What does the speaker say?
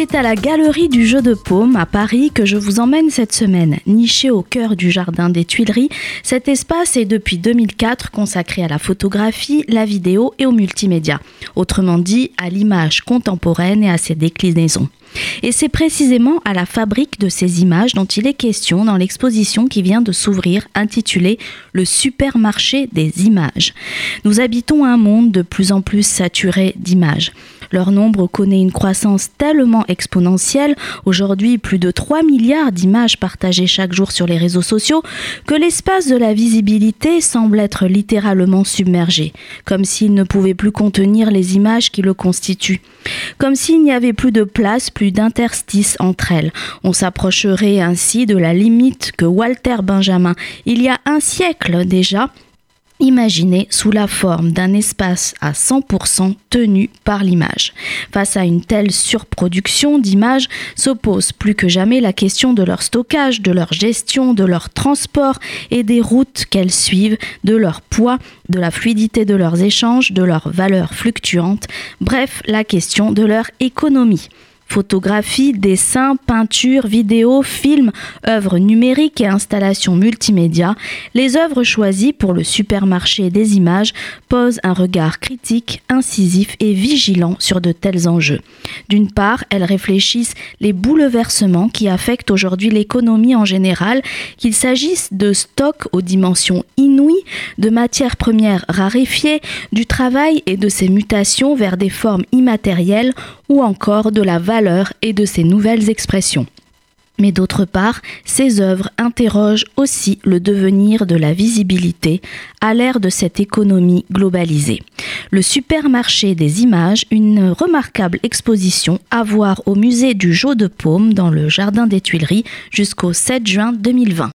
C'est à la Galerie du Jeu de Paume à Paris que je vous emmène cette semaine. Niché au cœur du Jardin des Tuileries, cet espace est depuis 2004 consacré à la photographie, la vidéo et au multimédia. Autrement dit, à l'image contemporaine et à ses déclinaisons. Et c'est précisément à la fabrique de ces images dont il est question dans l'exposition qui vient de s'ouvrir intitulée Le supermarché des images. Nous habitons un monde de plus en plus saturé d'images. Leur nombre connaît une croissance tellement exponentielle, aujourd'hui plus de 3 milliards d'images partagées chaque jour sur les réseaux sociaux, que l'espace de la visibilité semble être littéralement submergé, comme s'il ne pouvait plus contenir les images qui le constituent, comme s'il n'y avait plus de place, plus d'interstices entre elles. On s'approcherait ainsi de la limite que Walter Benjamin, il y a un siècle déjà, imaginé sous la forme d'un espace à 100% tenu par l'image. Face à une telle surproduction d'images, s'oppose plus que jamais la question de leur stockage, de leur gestion, de leur transport et des routes qu'elles suivent, de leur poids, de la fluidité de leurs échanges, de leurs valeurs fluctuantes, bref, la question de leur économie. Photographie, dessin, peinture, vidéo, film, œuvres numériques et installations multimédia, les œuvres choisies pour le supermarché des images posent un regard critique, incisif et vigilant sur de tels enjeux. D'une part, elles réfléchissent les bouleversements qui affectent aujourd'hui l'économie en général, qu'il s'agisse de stocks aux dimensions inouïes, de matières premières raréfiées, du travail et de ses mutations vers des formes immatérielles ou encore de la valeur et de ses nouvelles expressions. Mais d'autre part, ces œuvres interrogent aussi le devenir de la visibilité à l'ère de cette économie globalisée. Le supermarché des images, une remarquable exposition à voir au musée du Jeu de Paume dans le Jardin des Tuileries jusqu'au 7 juin 2020.